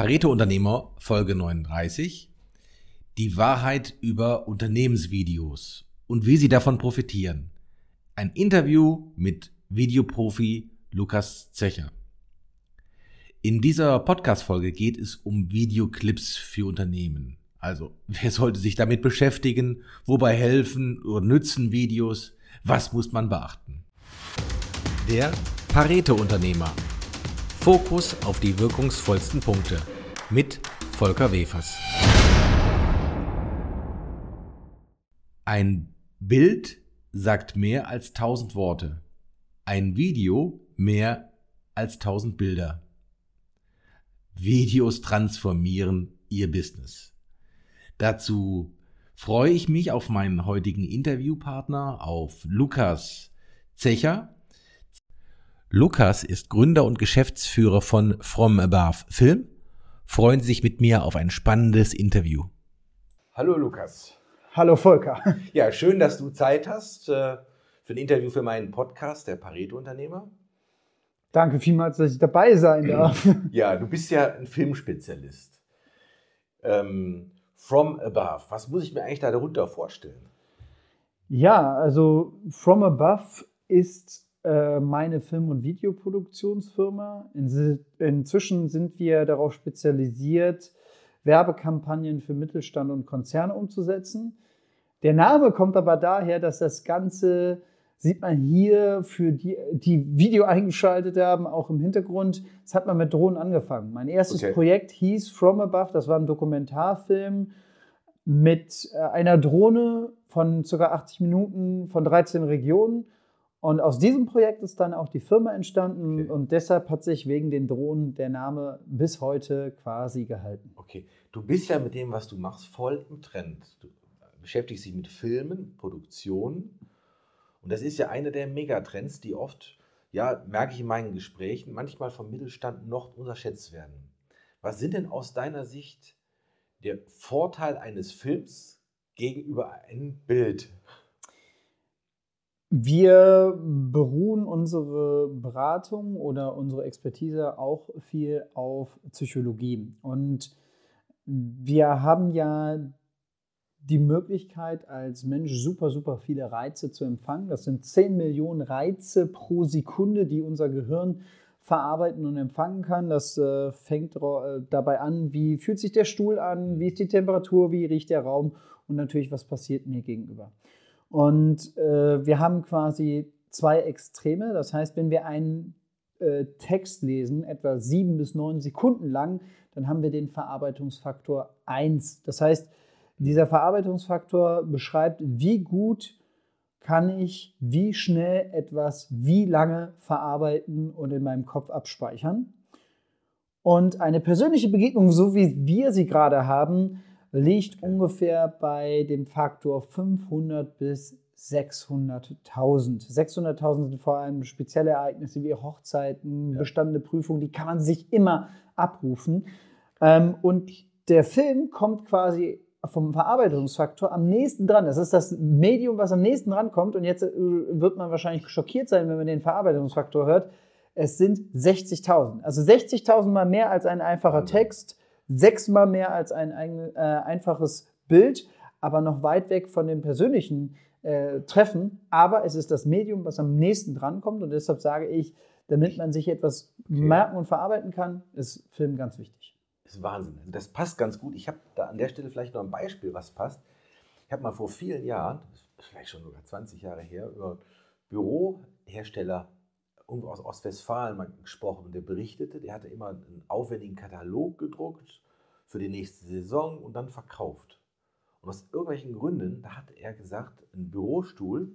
Pareto Unternehmer Folge 39. Die Wahrheit über Unternehmensvideos und wie Sie davon profitieren. Ein Interview mit Videoprofi Lukas Zecher. In dieser Podcast-Folge geht es um Videoclips für Unternehmen. Also, wer sollte sich damit beschäftigen? Wobei helfen oder nützen Videos? Was muss man beachten? Der Pareto-Unternehmer Fokus auf die wirkungsvollsten Punkte mit Volker Wefers. Ein Bild sagt mehr als tausend Worte. Ein Video mehr als tausend Bilder. Videos transformieren Ihr Business. Dazu freue ich mich auf meinen heutigen Interviewpartner, auf Lukas Zecher. Lukas ist Gründer und Geschäftsführer von From Above Film. Freuen Sie sich mit mir auf ein spannendes Interview. Hallo Lukas. Hallo Volker. Ja, schön, dass du Zeit hast äh, für ein Interview für meinen Podcast, der Pareto-Unternehmer. Danke vielmals, dass ich dabei sein darf. Ja, du bist ja ein Filmspezialist. Ähm, From Above, was muss ich mir eigentlich da darunter vorstellen? Ja, also From Above ist meine Film- und Videoproduktionsfirma. In, inzwischen sind wir darauf spezialisiert, Werbekampagnen für Mittelstand und Konzerne umzusetzen. Der Name kommt aber daher, dass das Ganze, sieht man hier, für die, die Video eingeschaltet haben, auch im Hintergrund, das hat man mit Drohnen angefangen. Mein erstes okay. Projekt hieß From Above, das war ein Dokumentarfilm mit äh, einer Drohne von ca. 80 Minuten von 13 Regionen und aus diesem Projekt ist dann auch die Firma entstanden okay. und deshalb hat sich wegen den Drohnen der Name bis heute quasi gehalten. Okay, du bist ja mit dem, was du machst, voll im Trend. Du beschäftigst dich mit Filmen, Produktionen und das ist ja einer der Megatrends, die oft, ja, merke ich in meinen Gesprächen, manchmal vom Mittelstand noch unterschätzt werden. Was sind denn aus deiner Sicht der Vorteil eines Films gegenüber einem Bild? Wir beruhen unsere Beratung oder unsere Expertise auch viel auf Psychologie. Und wir haben ja die Möglichkeit, als Mensch super, super viele Reize zu empfangen. Das sind 10 Millionen Reize pro Sekunde, die unser Gehirn verarbeiten und empfangen kann. Das äh, fängt äh, dabei an, wie fühlt sich der Stuhl an, wie ist die Temperatur, wie riecht der Raum und natürlich, was passiert mir gegenüber. Und äh, wir haben quasi zwei Extreme. Das heißt, wenn wir einen äh, Text lesen, etwa sieben bis neun Sekunden lang, dann haben wir den Verarbeitungsfaktor 1. Das heißt, dieser Verarbeitungsfaktor beschreibt, wie gut kann ich wie schnell etwas wie lange verarbeiten und in meinem Kopf abspeichern. Und eine persönliche Begegnung, so wie wir sie gerade haben, liegt ungefähr bei dem Faktor 500 bis 600.000. 600.000 sind vor allem spezielle Ereignisse wie Hochzeiten, ja. bestandene Prüfungen, die kann man sich immer abrufen. Ähm, und der Film kommt quasi vom Verarbeitungsfaktor am nächsten dran. Das ist das Medium, was am nächsten dran kommt. Und jetzt äh, wird man wahrscheinlich schockiert sein, wenn man den Verarbeitungsfaktor hört. Es sind 60.000. Also 60.000 mal mehr als ein einfacher Text sechsmal mehr als ein, ein äh, einfaches Bild, aber noch weit weg von dem persönlichen äh, Treffen. Aber es ist das Medium, was am nächsten drankommt und deshalb sage ich, damit man sich etwas okay. merken und verarbeiten kann, ist Film ganz wichtig. Das ist Wahnsinn. Das passt ganz gut. Ich habe da an der Stelle vielleicht noch ein Beispiel, was passt. Ich habe mal vor vielen Jahren, vielleicht schon sogar 20 Jahre her, über Bürohersteller irgendwo aus Ostwestfalen mal gesprochen und der berichtete, der hatte immer einen aufwendigen Katalog gedruckt für die nächste Saison und dann verkauft. Und aus irgendwelchen Gründen, da hat er gesagt, ein Bürostuhl,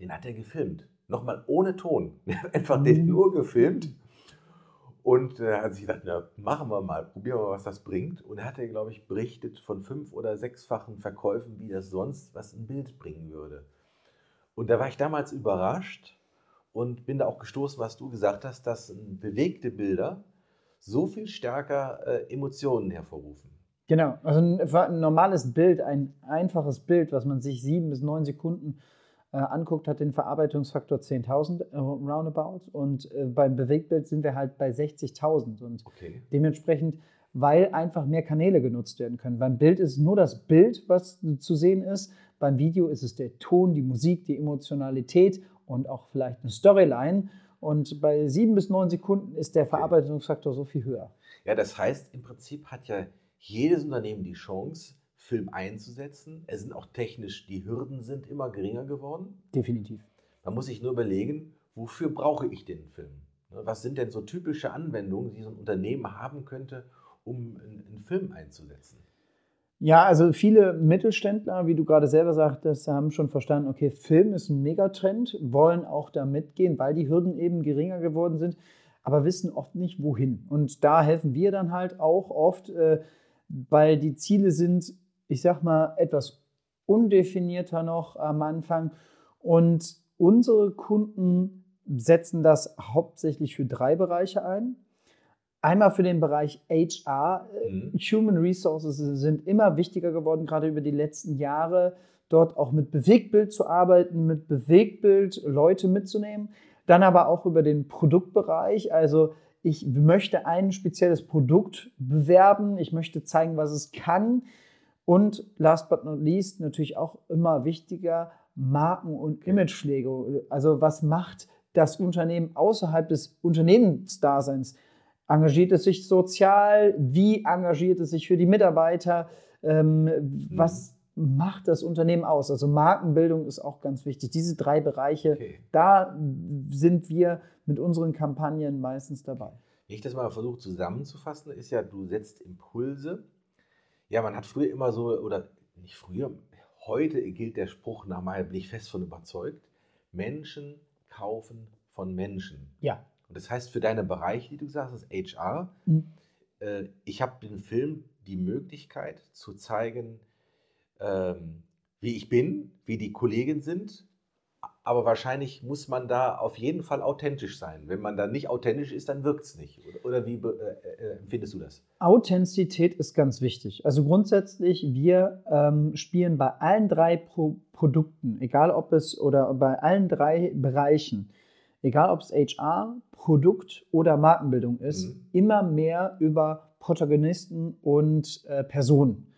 den hat er gefilmt. Nochmal ohne Ton. Er hat einfach den mhm. nur gefilmt. Und er hat sich gedacht, na, machen wir mal, probieren wir mal, was das bringt. Und er hat, glaube ich, berichtet von fünf- oder sechsfachen Verkäufen, wie das sonst was ein Bild bringen würde. Und da war ich damals überrascht, und bin da auch gestoßen, was du gesagt hast, dass bewegte Bilder so viel stärker äh, Emotionen hervorrufen. Genau, also ein, ein, normales Bild, ein einfaches Bild, was man sich sieben bis neun Sekunden äh, anguckt, hat den Verarbeitungsfaktor 10.000 äh, roundabout und äh, beim Bewegtbild sind wir halt bei 60.000 und Okay. dementsprechend, weil einfach mehr Kanäle genutzt werden können. Beim Bild ist es nur das Bild, was zu sehen ist. Beim Video ist es der Ton, die Musik, die Emotionalität und auch vielleicht eine Storyline. Und bei sieben bis neun Sekunden ist der Verarbeitungsfaktor so viel höher. Ja, das heißt, im Prinzip hat ja jedes Unternehmen die Chance, Film einzusetzen. Es sind auch technisch, die Hürden sind immer geringer geworden. Definitiv. Man muss sich nur überlegen, wofür brauche ich den Film? Ne, Was sind denn so typische Anwendungen, die so ein Unternehmen haben könnte, um einen, einen Film einzusetzen? Ja, also viele Mittelständler, wie du gerade selber sagtest, haben schon verstanden, okay, Film ist ein Megatrend, wollen auch da mitgehen, weil die Hürden eben geringer geworden sind, aber wissen oft nicht, wohin. Und da helfen wir dann halt auch oft, äh, weil die Ziele sind, ich sag mal, etwas undefinierter noch am Anfang. Und unsere Kunden setzen das hauptsächlich für drei Bereiche ein. Einmal für den Bereich HR. Mhm. Human Resources sind immer wichtiger geworden, gerade über die letzten Jahre. Dort auch mit Bewegtbild zu arbeiten, mit Bewegtbild Leute mitzunehmen. Dann aber auch über den Produktbereich. Also ich möchte ein spezielles Produkt bewerben. Ich möchte zeigen, was es kann. Und last but not least natürlich auch immer wichtiger, Marken- und Imagepflege. Also was macht das Unternehmen außerhalb des Unternehmensdaseins? Engagiert es sich sozial? Wie engagiert es sich für die Mitarbeiter? Ähm, Was macht das Unternehmen aus? Also Markenbildung ist auch ganz wichtig. Diese drei Bereiche, Okay. da sind wir mit unseren Kampagnen meistens dabei. Wenn ich das mal versuche zusammenzufassen, ist ja, du setzt Impulse. Ja, man hat früher immer so, oder nicht früher, heute gilt der Spruch, nach meiner bin ich fest von überzeugt, Menschen kaufen von Menschen. Ja. Und das heißt für deine Bereiche, die du sagst, das HR, Mhm. äh, ich habe den Film die Möglichkeit zu zeigen, ähm, wie ich bin, wie die Kollegen sind. Aber wahrscheinlich muss man da auf jeden Fall authentisch sein. Wenn man da nicht authentisch ist, dann wirkt es nicht. Oder, wie be- äh, äh, empfindest du das? Authentizität ist ganz wichtig. Also grundsätzlich, wir ähm, spielen bei allen drei Pro Produkten, egal ob es oder bei allen drei Bereichen, egal ob es HR, Produkt oder Markenbildung ist, Mhm. immer mehr über Protagonisten und äh, Personen.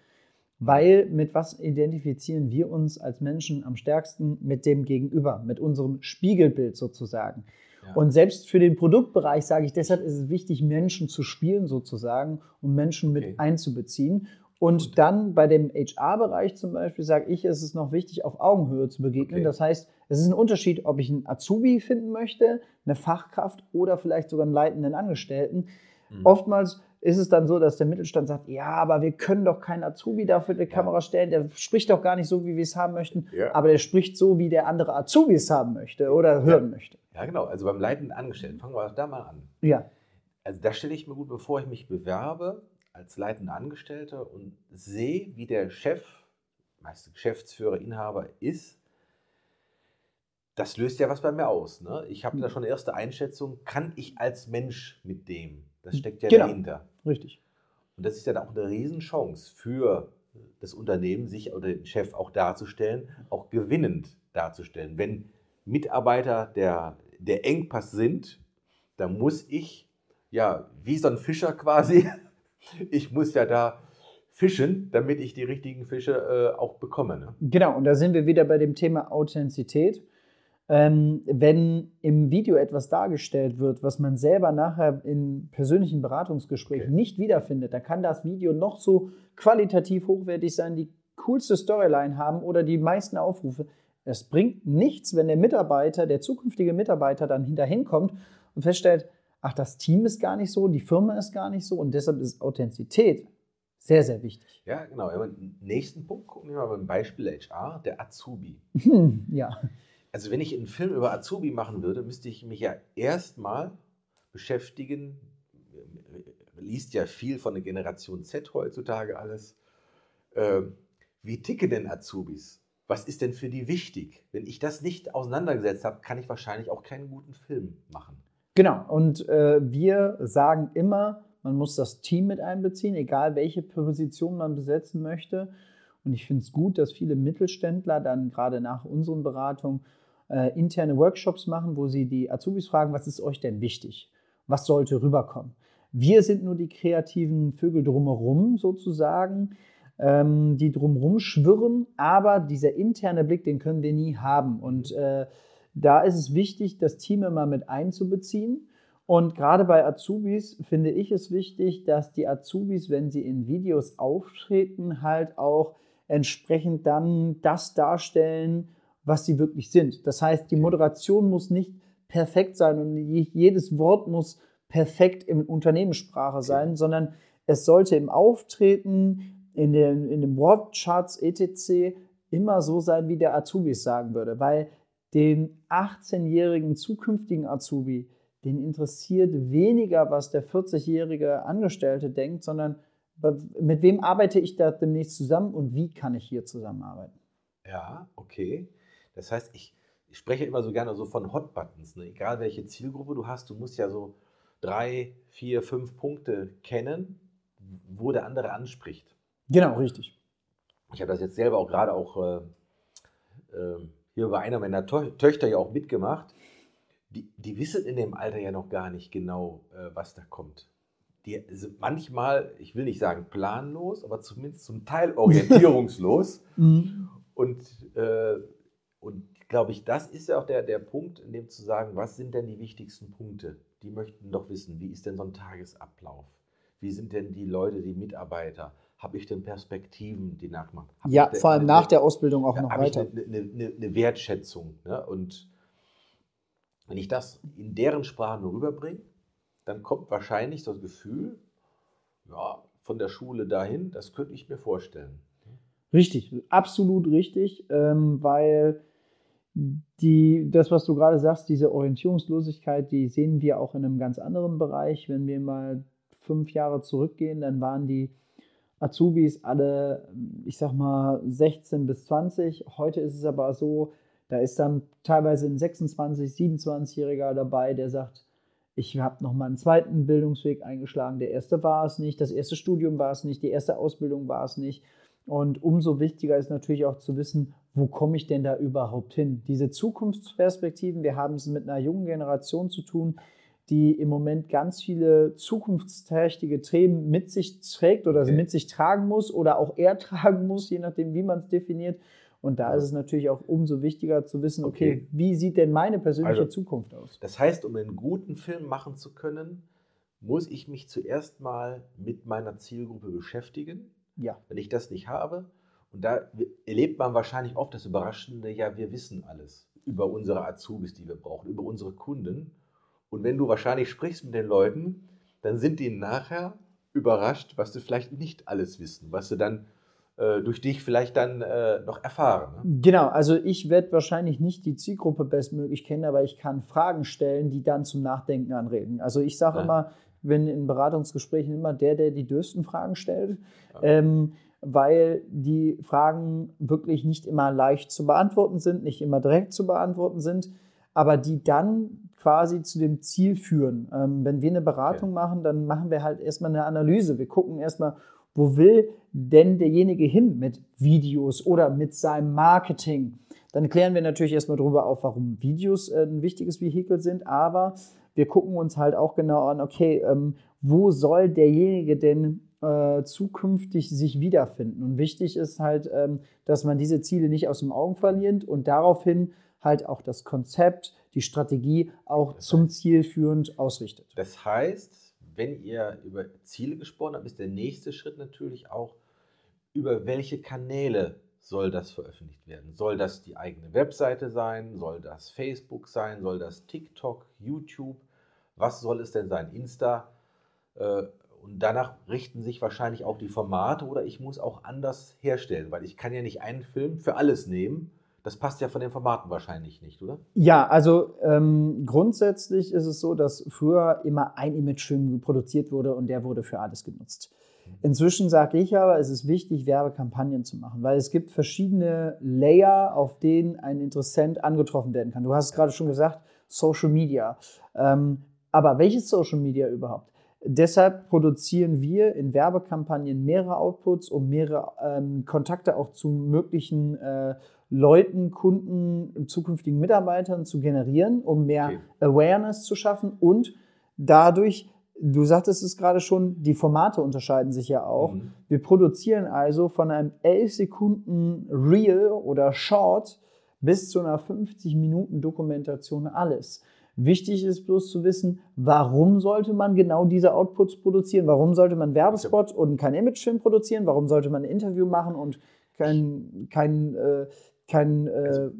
Weil mit was identifizieren wir uns als Menschen am stärksten? Mit dem Gegenüber, mit unserem Spiegelbild sozusagen. Ja. Und selbst für den Produktbereich sage ich, deshalb ist es wichtig, Menschen zu spielen sozusagen und Menschen mit Okay. einzubeziehen. Und dann bei dem HR-Bereich zum Beispiel sage ich, ist es noch wichtig, auf Augenhöhe zu begegnen. Okay. Das heißt, es ist ein Unterschied, ob ich einen Azubi finden möchte, eine Fachkraft oder vielleicht sogar einen leitenden Angestellten. Mhm. Oftmals ist es dann so, dass der Mittelstand sagt, ja, aber wir können doch keinen Azubi da für die Kamera stellen, der spricht doch gar nicht so, wie wir es haben möchten, Ja. aber der spricht so, wie der andere Azubi es haben möchte oder hören möchte. Ja, genau. Also beim leitenden Angestellten, fangen wir da mal an. Ja, Also da stelle ich mir gut, bevor ich mich bewerbe als leitender Angestellter und sehe, wie der Chef, meist Geschäftsführer, Inhaber ist, das löst ja was bei mir aus. Ne? Ich habe da schon eine erste Einschätzung, kann ich als Mensch mit dem? Das steckt ja Genau. dahinter. richtig. Und das ist ja dann auch eine Riesenchance für das Unternehmen, sich oder den Chef auch darzustellen, auch gewinnend darzustellen. Wenn Mitarbeiter der, der Engpass sind, dann muss ich, ja, wie so ein Fischer quasi, ich muss ja da fischen, damit ich die richtigen Fische äh, auch bekomme. Ne? Genau, und da sind wir wieder bei dem Thema Authentizität. Ähm, wenn im Video etwas dargestellt wird, was man selber nachher in persönlichen Beratungsgesprächen Okay. nicht wiederfindet, dann kann das Video noch so qualitativ hochwertig sein, die coolste Storyline haben oder die meisten Aufrufe. Es bringt nichts, wenn der Mitarbeiter, der zukünftige Mitarbeiter dann hinterhin kommt und feststellt, ach, das Team ist gar nicht so, die Firma ist gar nicht so und deshalb ist Authentizität sehr, sehr wichtig. Ja, genau. Ja, nächsten Punkt gucken wir mal beim Beispiel HR, der Azubi. Ja. Also wenn ich einen Film über Azubi machen würde, müsste ich mich ja erstmal beschäftigen, liest ja viel von der Generation Z heutzutage alles. Ähm, wie ticken denn Azubis? Was ist denn für die wichtig? Wenn ich das nicht auseinandergesetzt habe, kann ich wahrscheinlich auch keinen guten Film machen. Genau, und äh, wir sagen immer, man muss das Team mit einbeziehen, egal welche Position man besetzen möchte. Und ich finde es gut, dass viele Mittelständler dann gerade nach unseren Beratungen äh, interne Workshops machen, wo sie die Azubis fragen, was ist euch denn wichtig? Was sollte rüberkommen? Wir sind nur die kreativen Vögel drumherum sozusagen, ähm, die drumherum schwirren, aber dieser interne Blick, den können wir nie haben. Und äh, da ist es wichtig, das Team immer mit einzubeziehen. Und gerade bei Azubis finde ich es wichtig, dass die Azubis, wenn sie in Videos auftreten, halt auch entsprechend dann das darstellen, was sie wirklich sind. Das heißt, die Moderation muss nicht perfekt sein und jedes Wort muss perfekt in Unternehmenssprache sein, okay. sondern es sollte im Auftreten, in den, in den Wortcharts etc. immer so sein, wie der Azubis sagen würde, weil den 18-jährigen zukünftigen Azubi, den interessiert weniger, was der 40-jährige Angestellte denkt, sondern mit wem arbeite ich da demnächst zusammen und wie kann ich hier zusammenarbeiten. Ja, okay. Das heißt, ich, ich spreche immer so gerne so von Hot Buttons. Ne? Egal welche Zielgruppe du hast, du musst ja so drei, vier, fünf Punkte kennen, wo der andere anspricht. Genau, richtig. Ich habe das jetzt selber auch gerade auch äh, äh, hier bei einer meiner to Töchter ja auch mitgemacht. Die, die wissen in dem Alter ja noch gar nicht genau, äh, was da kommt. Die sind manchmal, ich will nicht sagen planlos, aber zumindest zum Teil orientierungslos. mhm. Und äh, und glaube ich, das ist ja auch der, der Punkt, in dem zu sagen, was sind denn die wichtigsten Punkte? Die möchten doch wissen, wie ist denn so ein Tagesablauf? Wie sind denn die Leute, die Mitarbeiter? Habe ich denn Perspektiven, die nachmachen? Hab ja, vor allem eine, nach der Ausbildung auch noch weiter. Eine, eine, eine, Wertschätzung. Ne? Und wenn ich das in deren Sprache nur rüberbringe, dann kommt wahrscheinlich das Gefühl, ja, von der Schule dahin, das könnte ich mir vorstellen. Richtig, absolut richtig, ähm, weil die, das, was du gerade sagst, diese Orientierungslosigkeit, die sehen wir auch in einem ganz anderen Bereich. Wenn wir mal fünf Jahre zurückgehen, dann waren die Azubis alle, ich sag mal, 16 bis 20. Heute ist es aber so, da ist dann teilweise ein 26, 27-Jähriger dabei, der sagt, ich habe noch mal einen zweiten Bildungsweg eingeschlagen. Der erste war es nicht, das erste Studium war es nicht, die erste Ausbildung war es nicht. Und umso wichtiger ist natürlich auch zu wissen, wo komme ich denn da überhaupt hin? Diese Zukunftsperspektiven, wir haben es mit einer jungen Generation zu tun, die im Moment ganz viele zukunftsträchtige Themen mit sich trägt oder mit sich tragen muss oder auch er tragen muss, je nachdem, wie man es definiert. Und da ist es natürlich auch umso wichtiger zu wissen, okay, okay wie sieht denn meine persönliche also, Zukunft aus? Das heißt, um einen guten Film machen zu können, muss ich mich zuerst mal mit meiner Zielgruppe beschäftigen ja. Wenn ich das nicht habe, und da erlebt man wahrscheinlich oft das Überraschende, ja, wir wissen alles über unsere Azubis, die wir brauchen, über unsere Kunden. Und wenn du wahrscheinlich sprichst mit den Leuten, dann sind die nachher überrascht, was sie vielleicht nicht alles wissen, was sie dann äh, durch dich vielleicht dann äh, noch erfahren. Ne? Genau, also ich werde wahrscheinlich nicht die Zielgruppe bestmöglich kennen, aber ich kann Fragen stellen, die dann zum Nachdenken anregen. Also ich sage ja. immer, wenn in Beratungsgesprächen immer der, der die dürfsten Fragen stellt, ja. ähm, weil die Fragen wirklich nicht immer leicht zu beantworten sind, nicht immer direkt zu beantworten sind, aber die dann quasi zu dem Ziel führen. Ähm, wenn wir eine Beratung okay. machen, dann machen wir halt erstmal eine Analyse. Wir gucken erstmal, wo will denn derjenige hin mit Videos oder mit seinem Marketing? Dann klären wir natürlich erstmal darüber auf, warum Videos äh, ein wichtiges Vehikel sind, aber wir gucken uns halt auch genau an, okay, ähm, wo soll derjenige denn äh, zukünftig sich wiederfinden? Und wichtig ist halt, ähm, dass man diese Ziele nicht aus dem Augen verliert und daraufhin halt auch das Konzept, die Strategie auch das zum Ziel führend ausrichtet. Das heißt, wenn ihr über Ziele gesprochen habt, ist der nächste Schritt natürlich auch, über welche Kanäle soll das veröffentlicht werden? Soll das die eigene Webseite sein? Soll das Facebook sein? Soll das TikTok, YouTube? Was soll es denn sein? Insta? Äh, und danach richten sich wahrscheinlich auch die Formate oder ich muss auch anders herstellen, weil ich kann ja nicht einen Film für alles nehmen. Das passt ja von den Formaten wahrscheinlich nicht, oder? Ja, also ähm, grundsätzlich ist es so, dass früher immer ein Imagefilm produziert wurde und der wurde für alles genutzt. Inzwischen sage ich aber, es ist wichtig, Werbekampagnen zu machen, weil es gibt verschiedene Layer, auf denen ein Interessent angetroffen werden kann. Du hast es gerade schon gesagt, Social Media. Ähm, aber welches Social Media überhaupt? Deshalb produzieren wir in Werbekampagnen mehrere Outputs, um mehrere ähm, Kontakte auch zu möglichen äh, Leuten, Kunden, zukünftigen Mitarbeitern zu generieren, um mehr okay. Awareness zu schaffen und dadurch, du sagtest es gerade schon, die Formate unterscheiden sich ja auch. Mhm. Wir produzieren also von einem 11 Sekunden Reel oder Short bis zu einer 50 Minuten Dokumentation alles. Wichtig ist bloß zu wissen, warum sollte man genau diese Outputs produzieren? Warum sollte man Werbespot und kein Imagefilm produzieren? Warum sollte man ein Interview machen und kein, kein, äh, kein äh, also,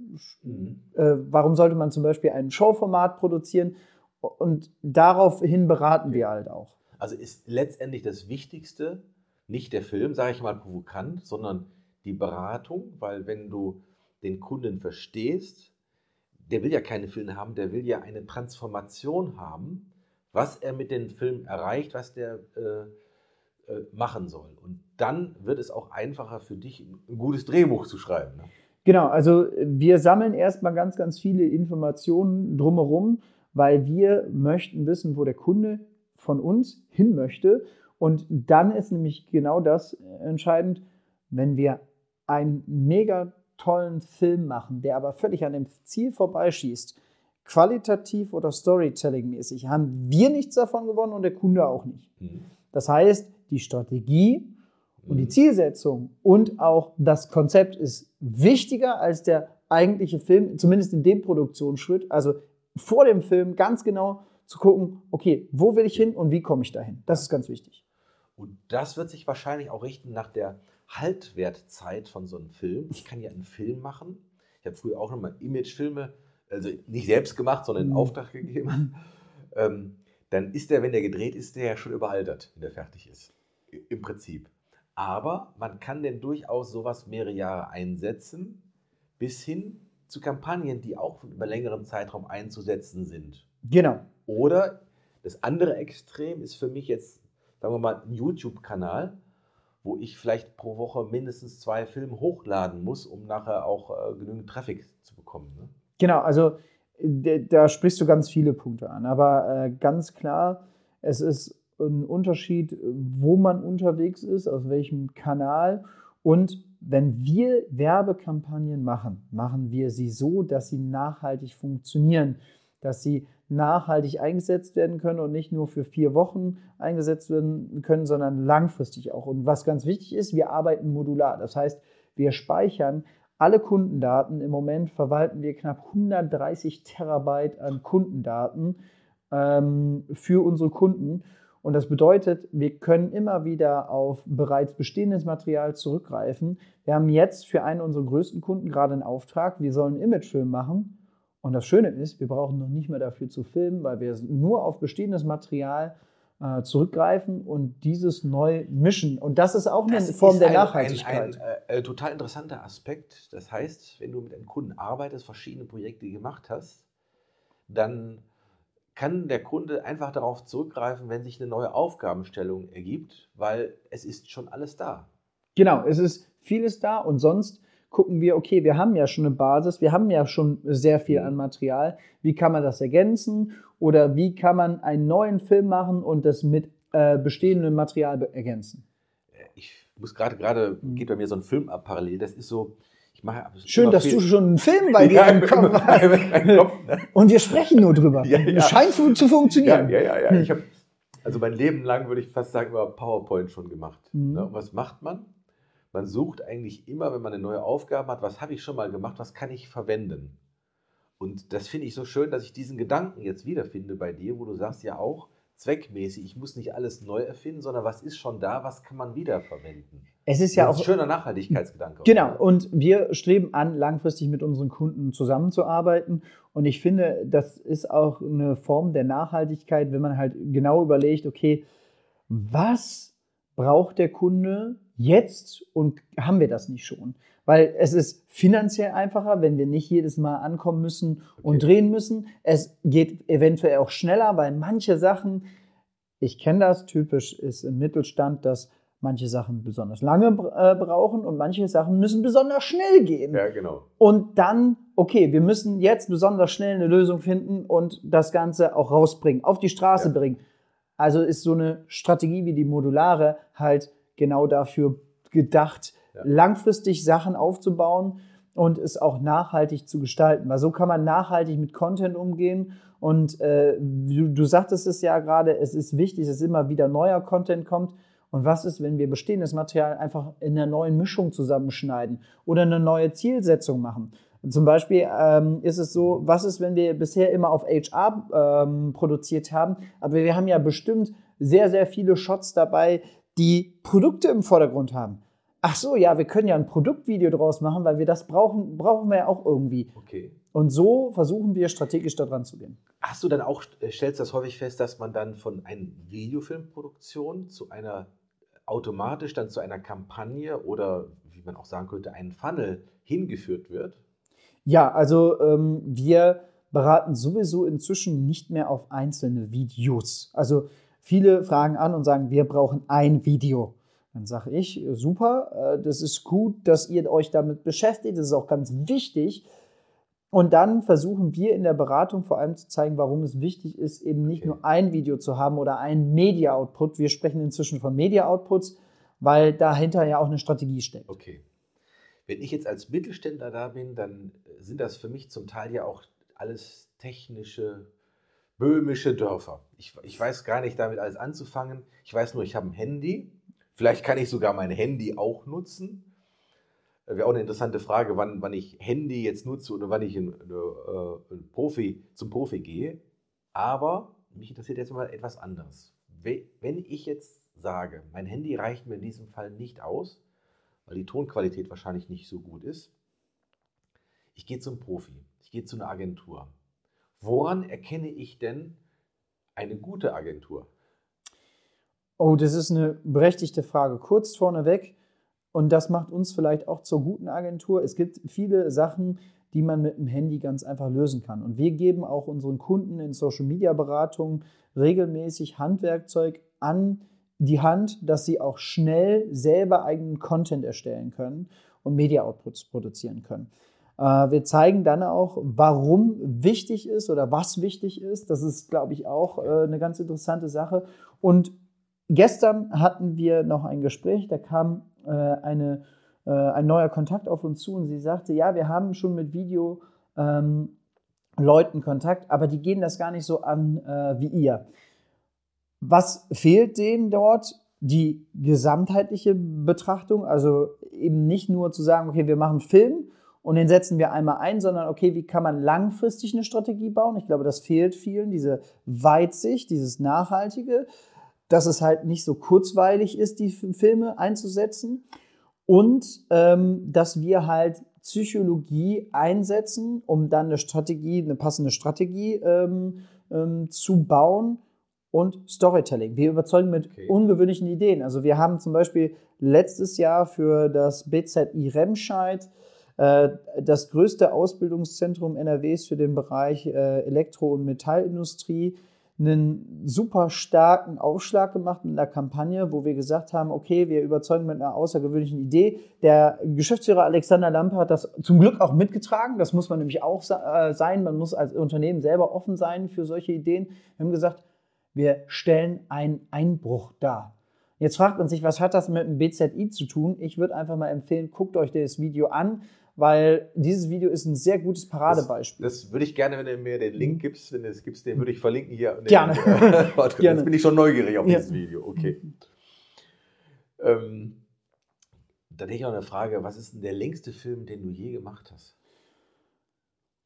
mhm. äh, warum sollte man zum Beispiel ein Showformat produzieren? Und daraufhin beraten wir halt auch. Also ist letztendlich das Wichtigste nicht der Film, sage ich mal provokant, sondern die Beratung, weil wenn du den Kunden verstehst, der will ja keine Filme haben, der will ja eine Transformation haben, was er mit dem Film erreicht, was der äh, äh, machen soll. Und dann wird es auch einfacher für dich, ein gutes Drehbuch zu schreiben. Ne? Genau, also wir sammeln erstmal ganz, ganz viele Informationen drumherum, weil wir möchten wissen, wo der Kunde von uns hin möchte. Und dann ist nämlich genau das entscheidend, wenn wir ein mega tollen Film machen, der aber völlig an dem Ziel vorbeischießt, qualitativ oder Storytelling-mäßig, haben wir nichts davon gewonnen und der Kunde auch nicht. Mhm. Das heißt, die Strategie und die. Zielsetzung und auch das Konzept ist wichtiger als der eigentliche Film, zumindest in dem Produktionsschritt. Also vor dem Film ganz genau zu gucken, okay, wo will ich hin und wie komme ich dahin? Das ist ganz wichtig. Und das wird sich wahrscheinlich auch richten nach der Haltwertzeit von so einem Film. Ich kann ja einen Film machen. Ich habe früher auch noch mal Imagefilme, also nicht selbst gemacht, sondern in mhm. Auftrag gegeben. Ähm, dann ist der, wenn der gedreht ist, der ja schon überaltert, wenn der fertig ist. Im Prinzip. Aber man kann denn durchaus sowas mehrere Jahre einsetzen, bis hin zu Kampagnen, die auch über längeren Zeitraum einzusetzen sind. Genau. Oder das andere Extrem ist für mich jetzt, sagen wir mal, ein YouTube-Kanal, wo ich vielleicht pro Woche mindestens zwei Filme hochladen muss, um nachher auch äh, genügend Traffic zu bekommen. Ne? Genau, also da sprichst du ganz viele Punkte an. Aber äh, ganz klar, es ist ein Unterschied, wo man unterwegs ist, aus welchem Kanal. Und wenn wir Werbekampagnen machen, machen wir sie so, dass sie nachhaltig funktionieren, dass sie nachhaltig eingesetzt werden können und nicht nur für vier Wochen eingesetzt werden können, sondern langfristig auch. Und was ganz wichtig ist, wir arbeiten modular. Das heißt, wir speichern alle Kundendaten. Im Moment verwalten wir knapp 130 Terabyte an Kundendaten ähm, für unsere Kunden. Und das bedeutet, wir können immer wieder auf bereits bestehendes Material zurückgreifen. Wir haben jetzt für einen unserer größten Kunden gerade einen Auftrag, wir sollen einen Imagefilm machen und das Schöne ist, wir brauchen noch nicht mehr dafür zu filmen, weil wir nur auf bestehendes Material äh, zurückgreifen und dieses neu mischen. Und das ist auch eine das Form der ein, Nachhaltigkeit. Ein, ein, ein, äh, total interessanter Aspekt. Das heißt, wenn du mit einem Kunden arbeitest, verschiedene Projekte gemacht hast, dann kann der Kunde einfach darauf zurückgreifen, wenn sich eine neue Aufgabenstellung ergibt, weil es ist schon alles da. Genau, es ist vieles da und sonst gucken wir, okay, wir haben ja schon eine Basis, wir haben ja schon sehr viel an Material. Wie kann man das ergänzen? Oder wie kann man einen neuen Film machen und das mit äh, bestehendem Material ergänzen? Äh, ich muss gerade, gerade mhm. geht bei mir so ein Film ab parallel. Das ist so, ich mache Schön, dass du schon einen Film bei dir ja, im Kopf hast. Ne? Und wir sprechen nur drüber. Ja, ja. Scheint zu funktionieren. Ja, ja, ja. ja. Ich habe also mein Leben lang, würde ich fast sagen, über PowerPoint schon gemacht. Mhm. Und was macht man? man sucht eigentlich immer, wenn man eine neue Aufgabe hat, was habe ich schon mal gemacht, was kann ich verwenden. Und das finde ich so schön, dass ich diesen Gedanken jetzt wiederfinde bei dir, wo du sagst ja auch, zweckmäßig, ich muss nicht alles neu erfinden, sondern was ist schon da, was kann man wiederverwenden. Es ist ja das ist auch ein schöner Nachhaltigkeitsgedanke. Genau, oder? und wir streben an, langfristig mit unseren Kunden zusammenzuarbeiten. Und ich finde, das ist auch eine Form der Nachhaltigkeit, wenn man halt genau überlegt, okay, was braucht der Kunde jetzt und haben wir das nicht schon? Weil es ist finanziell einfacher, wenn wir nicht jedes Mal ankommen müssen und okay. drehen müssen. Es geht eventuell auch schneller, weil manche Sachen, ich kenne das, typisch ist im Mittelstand, dass manche Sachen besonders lange äh, brauchen und manche Sachen müssen besonders schnell gehen. Ja, genau. Und dann, okay, wir müssen jetzt besonders schnell eine Lösung finden und das Ganze auch rausbringen, auf die Straße ja. bringen Also ist so eine Strategie wie die modulare halt genau dafür gedacht, langfristig Sachen aufzubauen und es auch nachhaltig zu gestalten. Weil so kann man nachhaltig mit Content umgehen. Und äh, du, du sagtest es ja gerade, es ist wichtig, dass immer wieder neuer Content kommt. Und was ist, wenn wir bestehendes Material einfach in einer neuen Mischung zusammenschneiden oder eine neue Zielsetzung machen? Zum Beispiel ähm, ist es so, was ist, wenn wir bisher immer auf HR ähm, produziert haben, aber wir haben ja bestimmt sehr, sehr viele Shots dabei, die Produkte im Vordergrund haben. Ach so, ja, wir können ja ein Produktvideo draus machen, weil wir das brauchen, brauchen wir ja auch irgendwie. Okay. Und so versuchen wir strategisch daran zu gehen. Hast du dann auch, äh, stellst das häufig fest, dass man dann von einer Videofilmproduktion zu einer automatisch dann zu einer Kampagne oder wie man auch sagen könnte, einen Funnel hingeführt wird? Ja, also ähm, wir beraten sowieso inzwischen nicht mehr auf einzelne Videos. Also viele fragen an und sagen, wir brauchen ein Video. Dann sage ich, super, äh, das ist gut, dass ihr euch damit beschäftigt, das ist auch ganz wichtig. Und dann versuchen wir in der Beratung vor allem zu zeigen, warum es wichtig ist, eben nicht okay. nur ein Video zu haben oder ein Media-Output. Wir sprechen inzwischen von Media-Outputs, weil dahinter ja auch eine Strategie steckt. Okay. Wenn ich jetzt als Mittelständler da bin, dann sind das für mich zum Teil ja auch alles technische, böhmische Dörfer. Ich, ich weiß gar nicht damit alles anzufangen. Ich weiß nur, ich habe ein Handy. Vielleicht kann ich sogar mein Handy auch nutzen. Wäre auch eine interessante Frage, wann, wann ich Handy jetzt nutze oder wann ich in, äh, in Profi, zum Profi gehe. Aber mich interessiert jetzt mal etwas anderes. Wenn ich jetzt sage, mein Handy reicht mir in diesem Fall nicht aus, weil die Tonqualität wahrscheinlich nicht so gut ist. Ich gehe zum Profi, ich gehe zu einer Agentur. Woran erkenne ich denn eine gute Agentur? Oh, das ist eine berechtigte Frage. Kurz vorneweg, und das macht uns vielleicht auch zur guten Agentur. Es gibt viele Sachen, die man mit dem Handy ganz einfach lösen kann. Und wir geben auch unseren Kunden in Social Media Beratungen regelmäßig Handwerkzeug an die Hand, dass sie auch schnell selber eigenen Content erstellen können und Media-Outputs produzieren können. Äh, wir zeigen dann auch, warum wichtig ist oder was wichtig ist. Das ist, glaube ich, auch äh, eine ganz interessante Sache. Und gestern hatten wir noch ein Gespräch, da kam äh, eine, ein neuer Kontakt auf uns zu und sie sagte, ja, wir haben schon mit Video ähm, Leuten Kontakt, aber die gehen das gar nicht so an wie ihr. Was fehlt denen dort? Die gesamtheitliche Betrachtung, also eben nicht nur zu sagen, okay, wir machen Film und den setzen wir einmal ein, sondern okay, wie kann man langfristig eine Strategie bauen? Ich glaube, das fehlt vielen, diese Weitsicht, dieses Nachhaltige, dass es halt nicht so kurzweilig ist, die Filme einzusetzen und ähm, dass wir halt Psychologie einsetzen, um dann eine Strategie, eine passende Strategie ähm, ähm, zu bauen und Storytelling. Wir überzeugen mit okay. ungewöhnlichen Ideen. Also wir haben zum Beispiel letztes Jahr für das BZI Remscheid äh, das größte Ausbildungszentrum NRWs für den Bereich äh, Elektro- und Metallindustrie einen super starken Aufschlag gemacht mit einer Kampagne, wo wir gesagt haben, okay, wir überzeugen mit einer außergewöhnlichen Idee. Der Geschäftsführer Alexander Lampe hat das zum Glück auch mitgetragen. Das muss man nämlich auch äh, sein. Man muss als Unternehmen selber offen sein für solche Ideen. Wir haben gesagt, wir stellen einen Einbruch dar. Jetzt fragt man sich, was hat das mit dem BZI zu tun? Ich würde einfach mal empfehlen, guckt euch das Video an, weil dieses Video ist ein sehr gutes Paradebeispiel. Das, das würde ich gerne, wenn du mir den Link gibst, wenn du es gibst, den würde ich verlinken hier. Gerne. Warte, Gerne. Jetzt bin ich schon neugierig auf ja. dieses Video. Okay. Ähm, dann hätte ich auch eine Frage, was ist denn der längste Film, den du je gemacht hast?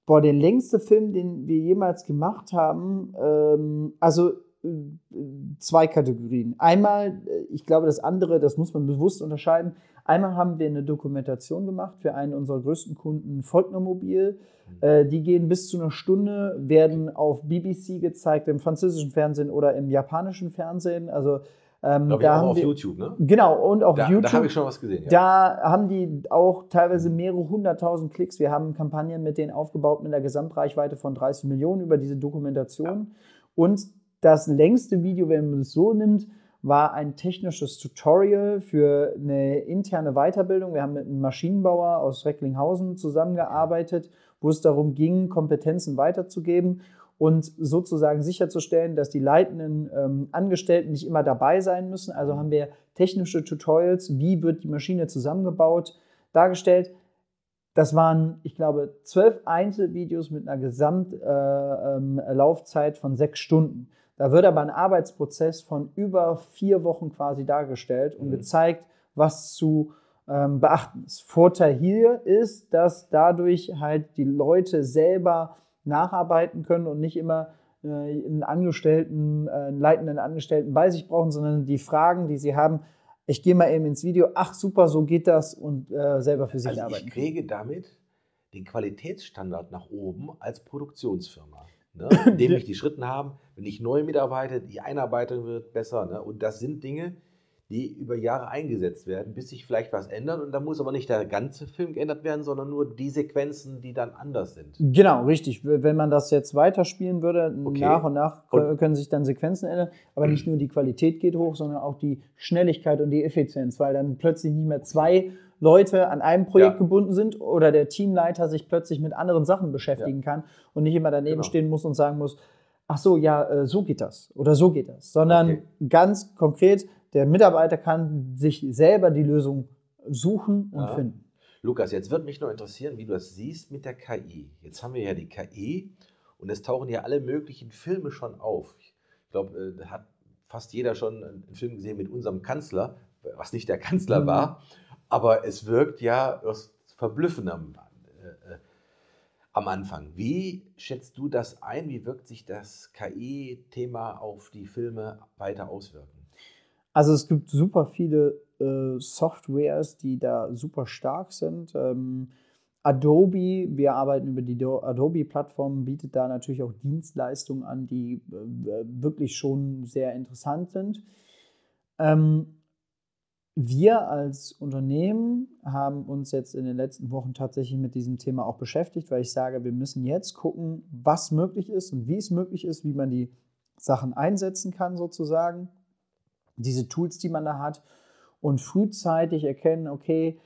Boah, der längste Film, den wir jemals gemacht haben, ähm, also zwei Kategorien. Einmal, äh, ich glaube, das andere, das muss man bewusst unterscheiden. Einmal haben wir eine Dokumentation gemacht für einen unserer größten Kunden, Volkner Mobil. Mhm. Äh, die gehen bis zu einer Stunde, werden auf BBC gezeigt, im französischen Fernsehen oder im japanischen Fernsehen. Also ähm, da haben auf wir, YouTube, ne? Genau, und auf da, YouTube. Da habe ich schon was gesehen. Ja. Da haben die auch teilweise mehrere hunderttausend Klicks. Wir haben Kampagnen mit denen aufgebaut mit einer Gesamtreichweite von 30 Millionen über diese Dokumentation. Ja. Und das längste Video, wenn man es so nimmt, war ein technisches Tutorial für eine interne Weiterbildung. Wir haben mit einem Maschinenbauer aus Recklinghausen zusammengearbeitet, wo es darum ging, Kompetenzen weiterzugeben. und sozusagen sicherzustellen, dass die leitenden ähm, Angestellten nicht immer dabei sein müssen. Also haben wir technische Tutorials, wie wird die Maschine zusammengebaut, dargestellt. Das waren, ich glaube, zwölf Einzelvideos mit einer Gesamtlaufzeit äh, ähm, von sechs Stunden. Da wird aber ein Arbeitsprozess von über vier Wochen quasi dargestellt und mhm. gezeigt, was zu ähm, beachten ist. Vorteil hier ist, dass dadurch halt die Leute selber nacharbeiten können und nicht immer äh, einen Angestellten, äh, einen leitenden Angestellten bei sich brauchen, sondern die Fragen, die sie haben, ich gehe mal eben ins Video, ach super, so geht das und äh, selber für sich also arbeiten. Ich kriege damit den Qualitätsstandard nach oben als Produktionsfirma. Ne? Indem ich die Schritten habe, wenn ich neue Mitarbeiter, die Einarbeitung wird besser. Ne? Und das sind Dinge, die über Jahre eingesetzt werden, bis sich vielleicht was ändert. Und da muss aber nicht der ganze Film geändert werden, sondern nur die Sequenzen, die dann anders sind. Genau, richtig. Wenn man das jetzt weiterspielen würde, okay. nach und nach und können sich dann Sequenzen ändern. Aber nicht nur die Qualität geht hoch, sondern auch die Schnelligkeit und die Effizienz, weil dann plötzlich nicht mehr zwei Leute an einem Projekt ja. gebunden sind oder der Teamleiter sich plötzlich mit anderen Sachen beschäftigen ja. kann und nicht immer daneben genau. stehen muss und sagen muss, ach so, ja, äh, so geht das oder so geht das, sondern okay. ganz konkret, der Mitarbeiter kann sich selber die Lösung suchen und ja. finden. Lukas, jetzt wird mich noch interessieren, wie du das siehst mit der KI. Jetzt haben wir ja die KI und es tauchen ja alle möglichen Filme schon auf. Ich glaube, äh, hat fast jeder schon einen Film gesehen mit unserem Kanzler, was nicht der Kanzler mhm. war, aber es wirkt ja verblüffend am, äh, äh, am Anfang. Wie schätzt du das ein? Wie wirkt sich das KI-Thema auf die Filme weiter auswirken? Also es gibt super viele äh, Softwares, die da super stark sind. Ähm, Adobe, wir arbeiten über die Adobe-Plattform, bietet da natürlich auch Dienstleistungen an, die äh, wirklich schon sehr interessant sind. Ähm, wir als Unternehmen haben uns jetzt in den letzten Wochen tatsächlich mit diesem Thema auch beschäftigt, weil ich sage, wir müssen jetzt gucken, was möglich ist und wie es möglich ist, wie man die Sachen einsetzen kann sozusagen diese Tools, die man da hat und frühzeitig erkennen, okay,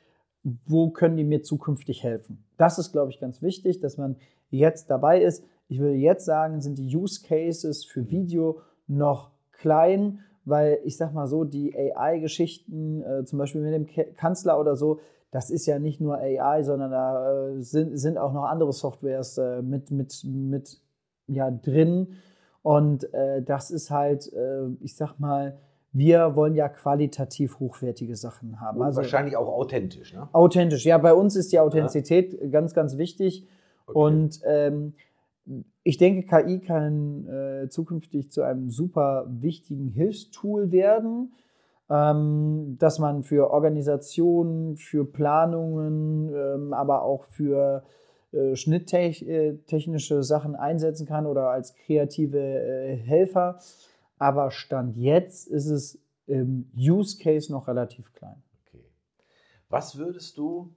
wo können die mir zukünftig helfen? Das ist, glaube ich, ganz wichtig, dass man jetzt dabei ist. Ich würde jetzt sagen, sind die Use Cases für Video noch klein, weil ich sage mal so, die AI-Geschichten, äh, zum Beispiel mit dem Kanzler oder so, das ist ja nicht nur AI, sondern da äh, sind, sind auch noch andere Softwares äh, mit, mit, mit ja, drin. Und äh, das ist halt, äh, ich sag mal, wir wollen ja qualitativ hochwertige Sachen haben. Und also wahrscheinlich auch authentisch, ne? Authentisch, ja. Bei uns ist die Authentizität ja. ganz, ganz wichtig. Okay. Und ähm, ich denke, KI kann äh, zukünftig zu einem super wichtigen Hilfstool werden, ähm, dass man für Organisationen, für Planungen, ähm, aber auch für äh, schnitttechnische Sachen einsetzen kann oder als kreative äh, Helfer. Aber Stand jetzt ist es im Use Case noch relativ klein. Okay. Was würdest du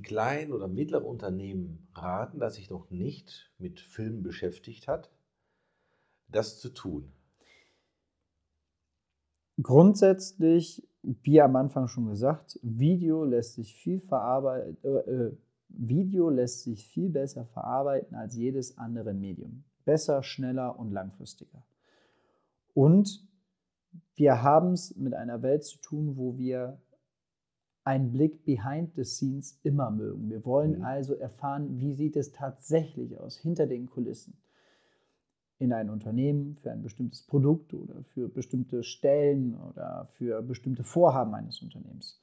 kleinen oder mittleren Unternehmen raten, das sich noch nicht mit Filmen beschäftigt hat, das zu tun? Grundsätzlich, wie am Anfang schon gesagt, Video lässt sich viel verarbeiten. Äh, äh, Video lässt sich viel besser verarbeiten als jedes andere Medium. Besser, schneller und langfristiger. Und wir haben es mit einer Welt zu tun, wo wir einen Blick behind the scenes immer mögen. Wir wollen mhm. also erfahren, wie sieht es tatsächlich aus hinter den Kulissen in einem Unternehmen für ein bestimmtes Produkt oder für bestimmte Stellen oder für bestimmte Vorhaben eines Unternehmens.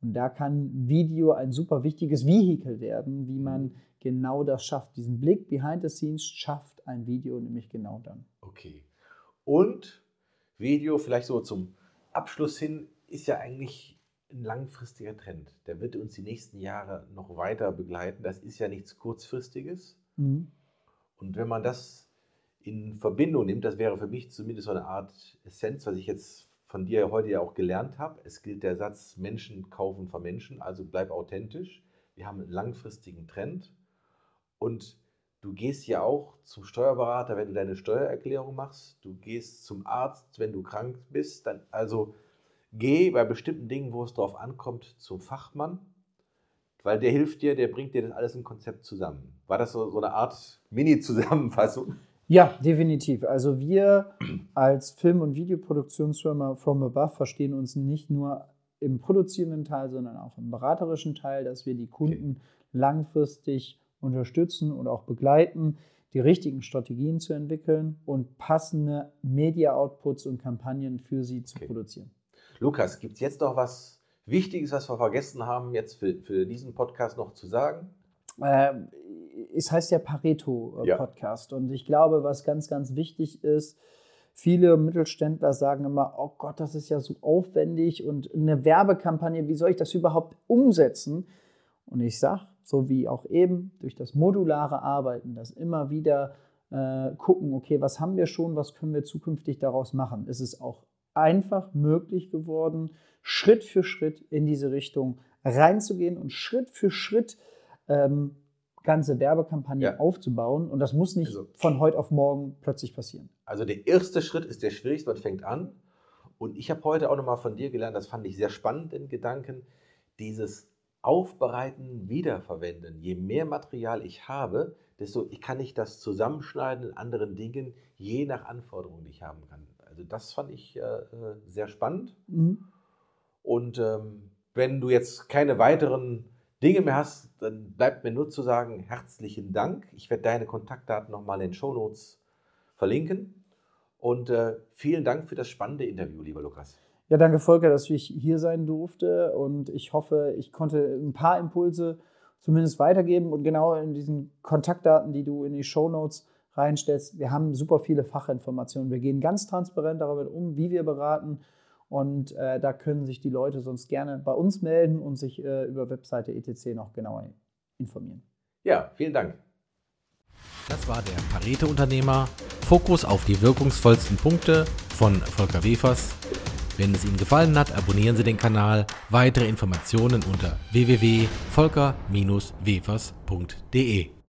Und da kann Video ein super wichtiges Vehikel werden, wie man mhm. genau das schafft. Diesen Blick behind the scenes schafft ein Video nämlich genau dann. Okay. Und Video, vielleicht so zum Abschluss hin, ist ja eigentlich ein langfristiger Trend. Der wird uns die nächsten Jahre noch weiter begleiten. Das ist ja nichts Kurzfristiges. Mhm. Und wenn man das in Verbindung nimmt, das wäre für mich zumindest so eine Art Essenz, was ich jetzt von dir heute ja auch gelernt habe. Es gilt der Satz, Menschen kaufen von Menschen, also bleib authentisch. Wir haben einen langfristigen Trend und Du gehst ja auch zum Steuerberater, wenn du deine Steuererklärung machst. Du gehst zum Arzt, wenn du krank bist. Dann, also geh bei bestimmten Dingen, wo es darauf ankommt, zum Fachmann, weil der hilft dir, der bringt dir das alles im Konzept zusammen. War das so, so eine Art Mini-Zusammenfassung? Ja, definitiv. Also wir als Film- und Videoproduktionsfirma From Above verstehen uns nicht nur im produzierenden Teil, sondern auch im beraterischen Teil, dass wir die Kunden okay. langfristig unterstützen und auch begleiten, die richtigen Strategien zu entwickeln und passende Media-Outputs und Kampagnen für sie zu okay. produzieren. Lukas, gibt es jetzt noch was Wichtiges, was wir vergessen haben, jetzt für, für diesen Podcast noch zu sagen? Äh, es heißt ja Pareto-Podcast. Ja. Und ich glaube, was ganz, ganz wichtig ist, viele Mittelständler sagen immer, oh Gott, das ist ja so aufwendig und eine Werbekampagne, wie soll ich das überhaupt umsetzen? Und ich sage, so wie auch eben, durch das modulare Arbeiten, das immer wieder äh, gucken, okay, was haben wir schon, was können wir zukünftig daraus machen, ist es auch einfach möglich geworden, Schritt für Schritt in diese Richtung reinzugehen und Schritt für Schritt ähm, ganze Werbekampagne ja. aufzubauen. Und das muss nicht also, von heute auf morgen plötzlich passieren. Also der erste Schritt ist der schwierigste, man fängt an. Und ich habe heute auch nochmal von dir gelernt, das fand ich sehr spannend in Gedanken, dieses Aufbereiten, Wiederverwenden. Je mehr Material ich habe, desto kann ich das zusammenschneiden in anderen Dingen, je nach Anforderungen, die ich haben kann. Also das fand ich äh, äh sehr spannend. Mhm. Und ähm, wenn du jetzt keine weiteren Dinge mehr hast, dann bleibt mir nur zu sagen, herzlichen Dank. Ich werde deine Kontaktdaten nochmal in den Show Notes verlinken. Und äh, vielen Dank für das spannende Interview, lieber Lukas. Ja, danke Volker, dass ich hier sein durfte und ich hoffe, ich konnte ein paar Impulse zumindest weitergeben und genau in diesen Kontaktdaten, die du in die Show Notes reinstellst. Wir haben super viele Fachinformationen. Wir gehen ganz transparent darüber um, wie wir beraten und äh, da können sich die Leute sonst gerne bei uns melden und sich äh, über Webseite etc. noch genauer informieren. Ja, vielen Dank. Das war der Pareto-Unternehmer. Fokus auf die wirkungsvollsten Punkte von Volker Wefers. Wenn es Ihnen gefallen hat, abonnieren Sie den Kanal. Weitere Informationen unter www.volker-wefers.de.